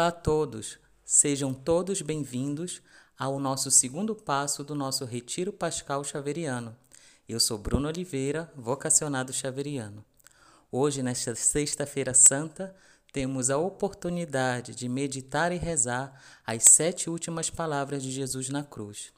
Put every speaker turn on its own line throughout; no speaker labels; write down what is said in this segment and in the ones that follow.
Olá a todos, sejam todos bem-vindos ao nosso segundo passo do nosso Retiro Pascal Xaveriano. Eu sou Bruno Oliveira, vocacionado Xaveriano. Hoje, nesta Sexta-feira Santa, temos a oportunidade de meditar e rezar as sete últimas palavras de Jesus na cruz.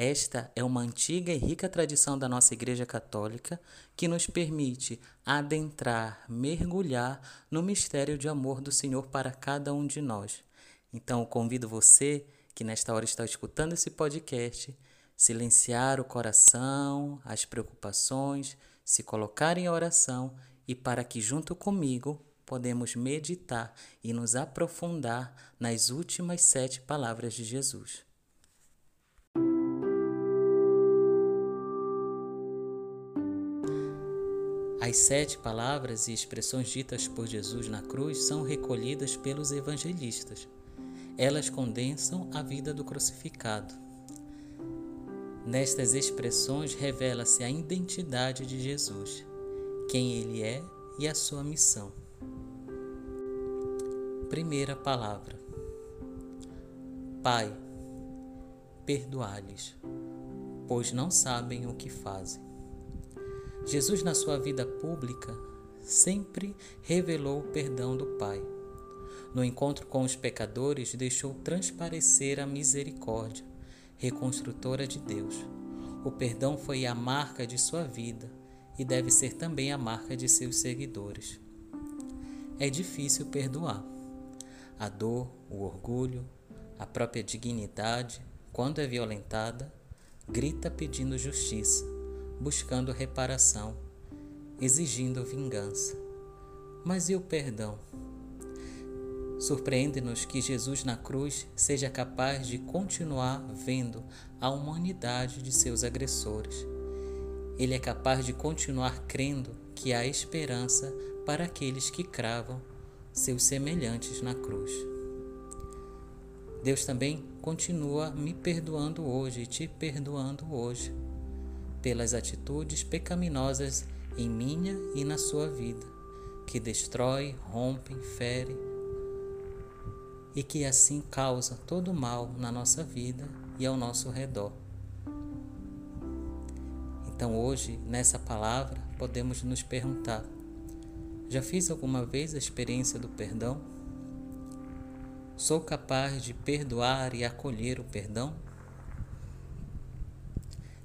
Esta é uma antiga e rica tradição da nossa Igreja Católica que nos permite adentrar, mergulhar no mistério de amor do Senhor para cada um de nós. Então, convido você que nesta hora está escutando esse podcast, silenciar o coração, as preocupações, se colocar em oração e para que junto comigo podemos meditar e nos aprofundar nas últimas sete palavras de Jesus. As sete palavras e expressões ditas por Jesus na cruz são recolhidas pelos evangelistas. Elas condensam a vida do crucificado. Nestas expressões revela-se a identidade de Jesus, quem ele é e a sua missão. Primeira palavra: Pai, perdoai-lhes, pois não sabem o que fazem. Jesus, na sua vida pública, sempre revelou o perdão do Pai. No encontro com os pecadores, deixou transparecer a misericórdia, reconstrutora de Deus. O perdão foi a marca de sua vida e deve ser também a marca de seus seguidores. É difícil perdoar. A dor, o orgulho, a própria dignidade, quando é violentada, grita pedindo justiça buscando reparação, exigindo vingança. Mas e o perdão? Surpreende-nos que Jesus na cruz seja capaz de continuar vendo a humanidade de seus agressores. Ele é capaz de continuar crendo que há esperança para aqueles que cravam seus semelhantes na cruz. Deus também continua me perdoando hoje e te perdoando hoje pelas atitudes pecaminosas em minha e na sua vida, que destrói, rompe, fere e que assim causa todo o mal na nossa vida e ao nosso redor. Então, hoje, nessa palavra, podemos nos perguntar: já fiz alguma vez a experiência do perdão? Sou capaz de perdoar e acolher o perdão?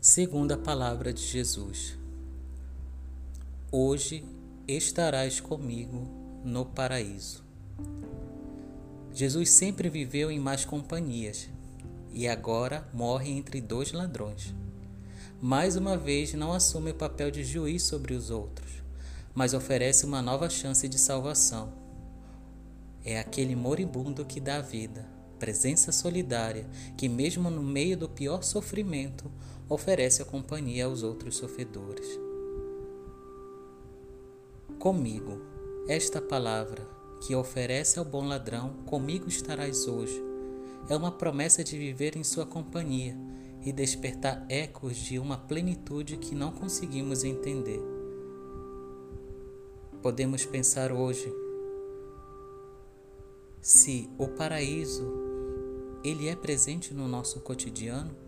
Segundo a palavra de Jesus. Hoje estarás comigo no paraíso. Jesus sempre viveu em más companhias e agora morre entre dois ladrões. Mais uma vez, não assume o papel de juiz sobre os outros, mas oferece uma nova chance de salvação. É aquele moribundo que dá vida, presença solidária que, mesmo no meio do pior sofrimento, oferece a companhia aos outros sofredores. Comigo, esta palavra que oferece ao bom ladrão, comigo estarás hoje, é uma promessa de viver em sua companhia e despertar ecos de uma plenitude que não conseguimos entender. Podemos pensar hoje se o paraíso ele é presente no nosso cotidiano?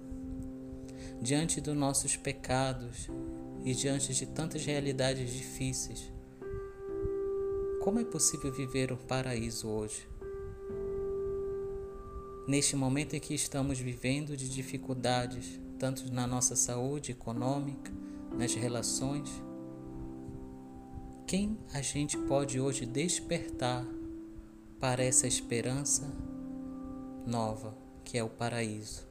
diante dos nossos pecados e diante de tantas realidades difíceis. Como é possível viver um paraíso hoje? Neste momento em que estamos vivendo de dificuldades, tanto na nossa saúde econômica, nas relações, quem a gente pode hoje despertar para essa esperança nova que é o paraíso?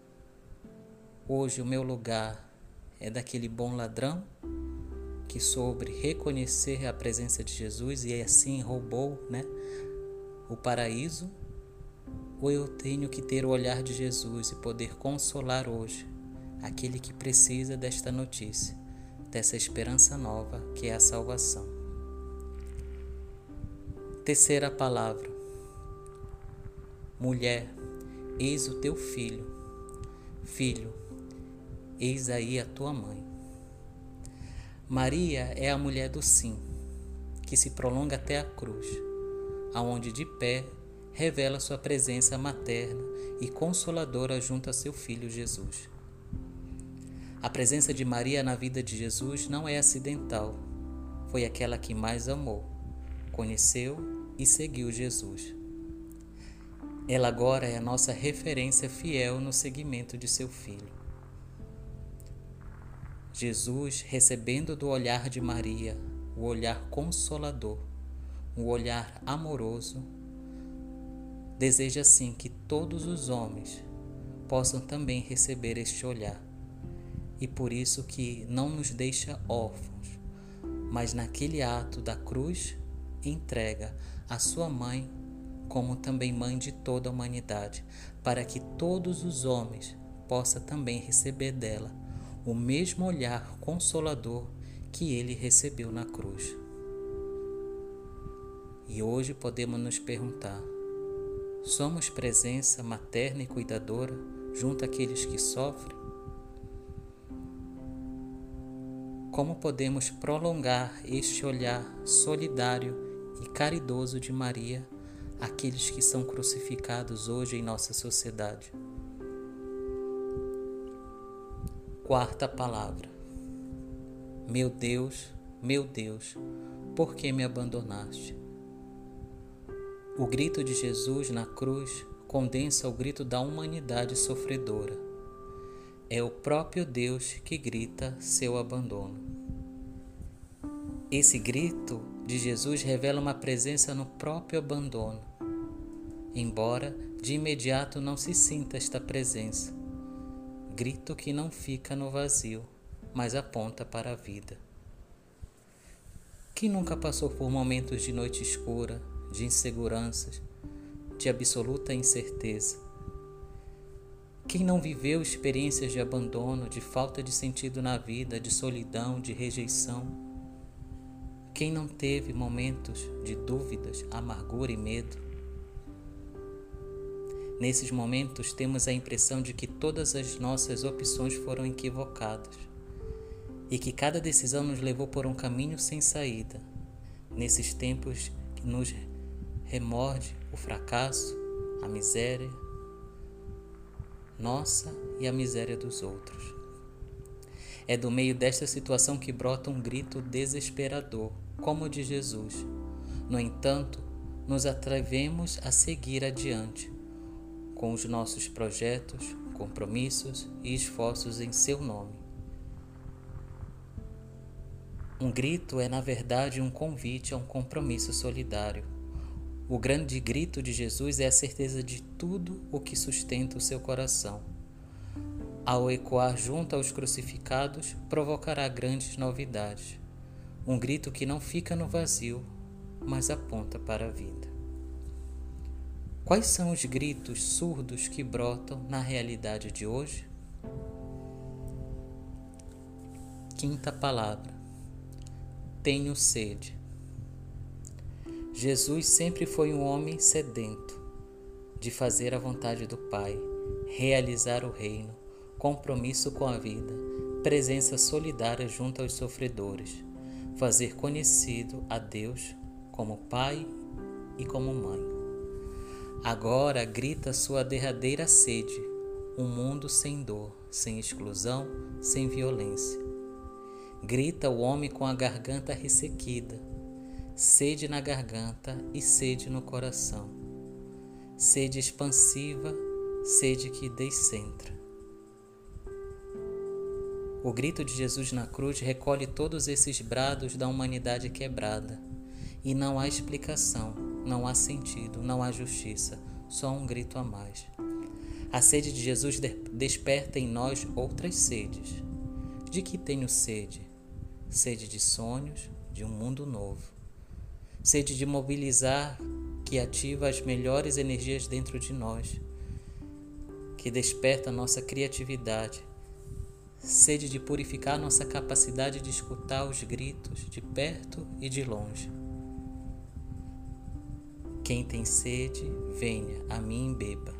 Hoje o meu lugar é daquele bom ladrão que soube reconhecer a presença de Jesus e assim roubou, né, o paraíso, ou eu tenho que ter o olhar de Jesus e poder consolar hoje aquele que precisa desta notícia, dessa esperança nova que é a salvação. Terceira palavra. Mulher, eis o teu filho. Filho, Eis aí a tua mãe. Maria é a mulher do sim, que se prolonga até a cruz, aonde de pé revela sua presença materna e consoladora junto a seu filho Jesus. A presença de Maria na vida de Jesus não é acidental. Foi aquela que mais amou, conheceu e seguiu Jesus. Ela agora é a nossa referência fiel no seguimento de seu filho. Jesus, recebendo do olhar de Maria o olhar consolador, o olhar amoroso, deseja assim que todos os homens possam também receber este olhar. E por isso que não nos deixa órfãos, mas naquele ato da cruz entrega a sua mãe como também mãe de toda a humanidade, para que todos os homens possam também receber dela o mesmo olhar consolador que ele recebeu na cruz. E hoje podemos nos perguntar: somos presença materna e cuidadora junto àqueles que sofrem? Como podemos prolongar este olhar solidário e caridoso de Maria aqueles que são crucificados hoje em nossa sociedade. Quarta palavra. Meu Deus, meu Deus, por que me abandonaste? O grito de Jesus na cruz condensa o grito da humanidade sofredora. É o próprio Deus que grita seu abandono. Esse grito de Jesus revela uma presença no próprio abandono, embora de imediato não se sinta esta presença. Grito que não fica no vazio, mas aponta para a vida. Quem nunca passou por momentos de noite escura, de inseguranças, de absoluta incerteza? Quem não viveu experiências de abandono, de falta de sentido na vida, de solidão, de rejeição? Quem não teve momentos de dúvidas, amargura e medo? Nesses momentos temos a impressão de que todas as nossas opções foram equivocadas e que cada decisão nos levou por um caminho sem saída. Nesses tempos que nos remorde o fracasso, a miséria nossa e a miséria dos outros. É do meio desta situação que brota um grito desesperador como o de Jesus. No entanto, nos atrevemos a seguir adiante com os nossos projetos, compromissos e esforços em seu nome. Um grito é, na verdade, um convite a um compromisso solidário. O grande grito de Jesus é a certeza de tudo o que sustenta o seu coração. Ao ecoar junto aos crucificados, provocará grandes novidades um grito que não fica no vazio, mas aponta para a vida. Quais são os gritos surdos que brotam na realidade de hoje? Quinta palavra. Tenho sede. Jesus sempre foi um homem sedento de fazer a vontade do Pai, realizar o reino, compromisso com a vida, presença solidária junto aos sofredores fazer conhecido a Deus como Pai e como Mãe. Agora grita sua derradeira sede, um mundo sem dor, sem exclusão, sem violência. Grita o homem com a garganta ressequida, sede na garganta e sede no coração, sede expansiva, sede que descentra. O grito de Jesus na cruz recolhe todos esses brados da humanidade quebrada. E não há explicação, não há sentido, não há justiça, só um grito a mais. A sede de Jesus desperta em nós outras sedes. De que tenho sede? Sede de sonhos, de um mundo novo. Sede de mobilizar que ativa as melhores energias dentro de nós, que desperta nossa criatividade sede de purificar nossa capacidade de escutar os gritos de perto e de longe. Quem tem sede, venha a mim e beba.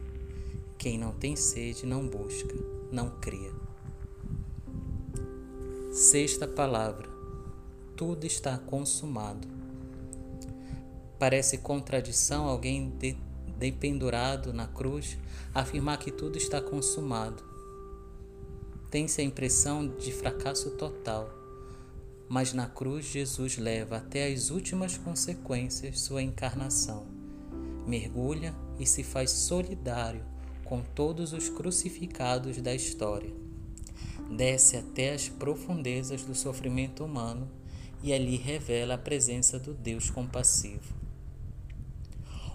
Quem não tem sede, não busca, não cria. Sexta palavra: tudo está consumado. Parece contradição alguém de dependurado na cruz, afirmar que tudo está consumado. Tem-se a impressão de fracasso total, mas na cruz Jesus leva até as últimas consequências sua encarnação. Mergulha e se faz solidário com todos os crucificados da história. Desce até as profundezas do sofrimento humano e ali revela a presença do Deus compassivo.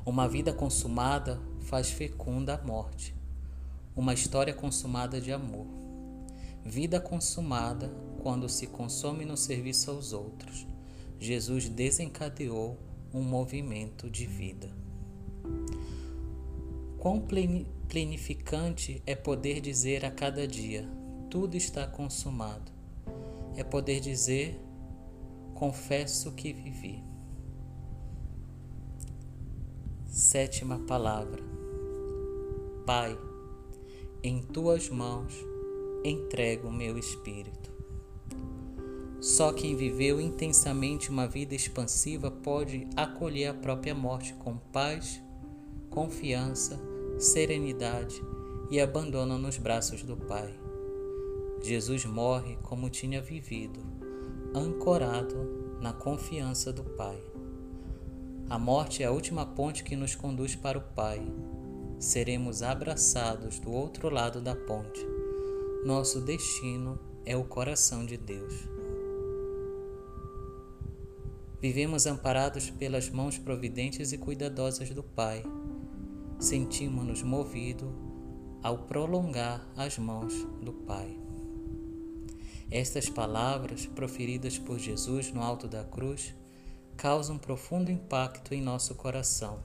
Uma vida consumada faz fecunda a morte, uma história consumada de amor. Vida consumada quando se consome no serviço aos outros. Jesus desencadeou um movimento de vida. Quão plenificante é poder dizer a cada dia: tudo está consumado. É poder dizer: confesso que vivi. Sétima palavra. Pai, em tuas mãos entrego o meu espírito. Só quem viveu intensamente uma vida expansiva pode acolher a própria morte com paz, confiança, serenidade e abandona nos braços do Pai. Jesus morre como tinha vivido, ancorado na confiança do Pai. A morte é a última ponte que nos conduz para o Pai. Seremos abraçados do outro lado da ponte. Nosso destino é o coração de Deus. Vivemos amparados pelas mãos providentes e cuidadosas do Pai. Sentimos-nos movidos ao prolongar as mãos do Pai. Estas palavras, proferidas por Jesus no alto da cruz, causa um profundo impacto em nosso coração.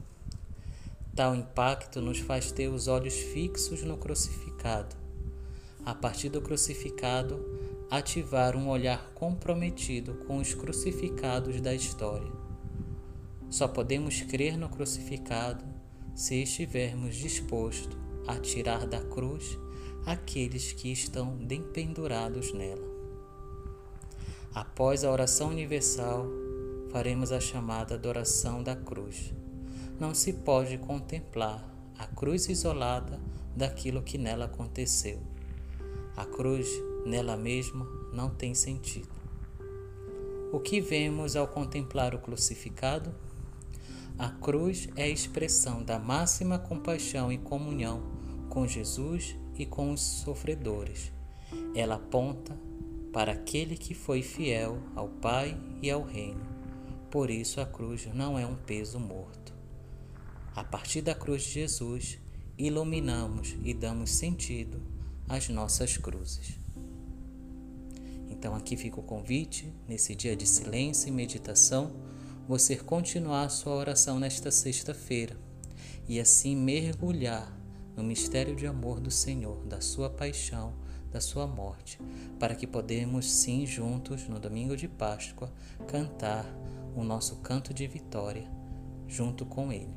Tal impacto nos faz ter os olhos fixos no crucificado. A partir do crucificado, ativar um olhar comprometido com os crucificados da história. Só podemos crer no crucificado se estivermos dispostos a tirar da cruz aqueles que estão dependurados nela. Após a oração universal, faremos a chamada adoração da cruz. Não se pode contemplar a cruz isolada daquilo que nela aconteceu. A cruz, nela mesma, não tem sentido. O que vemos ao contemplar o crucificado? A cruz é a expressão da máxima compaixão e comunhão com Jesus e com os sofredores. Ela aponta para aquele que foi fiel ao Pai e ao Reino por isso a cruz não é um peso morto. A partir da cruz de Jesus, iluminamos e damos sentido às nossas cruzes. Então aqui fica o convite, nesse dia de silêncio e meditação, você continuar a sua oração nesta sexta-feira e assim mergulhar no mistério de amor do Senhor, da sua paixão, da sua morte, para que podemos sim juntos no domingo de Páscoa cantar o nosso canto de vitória junto com Ele.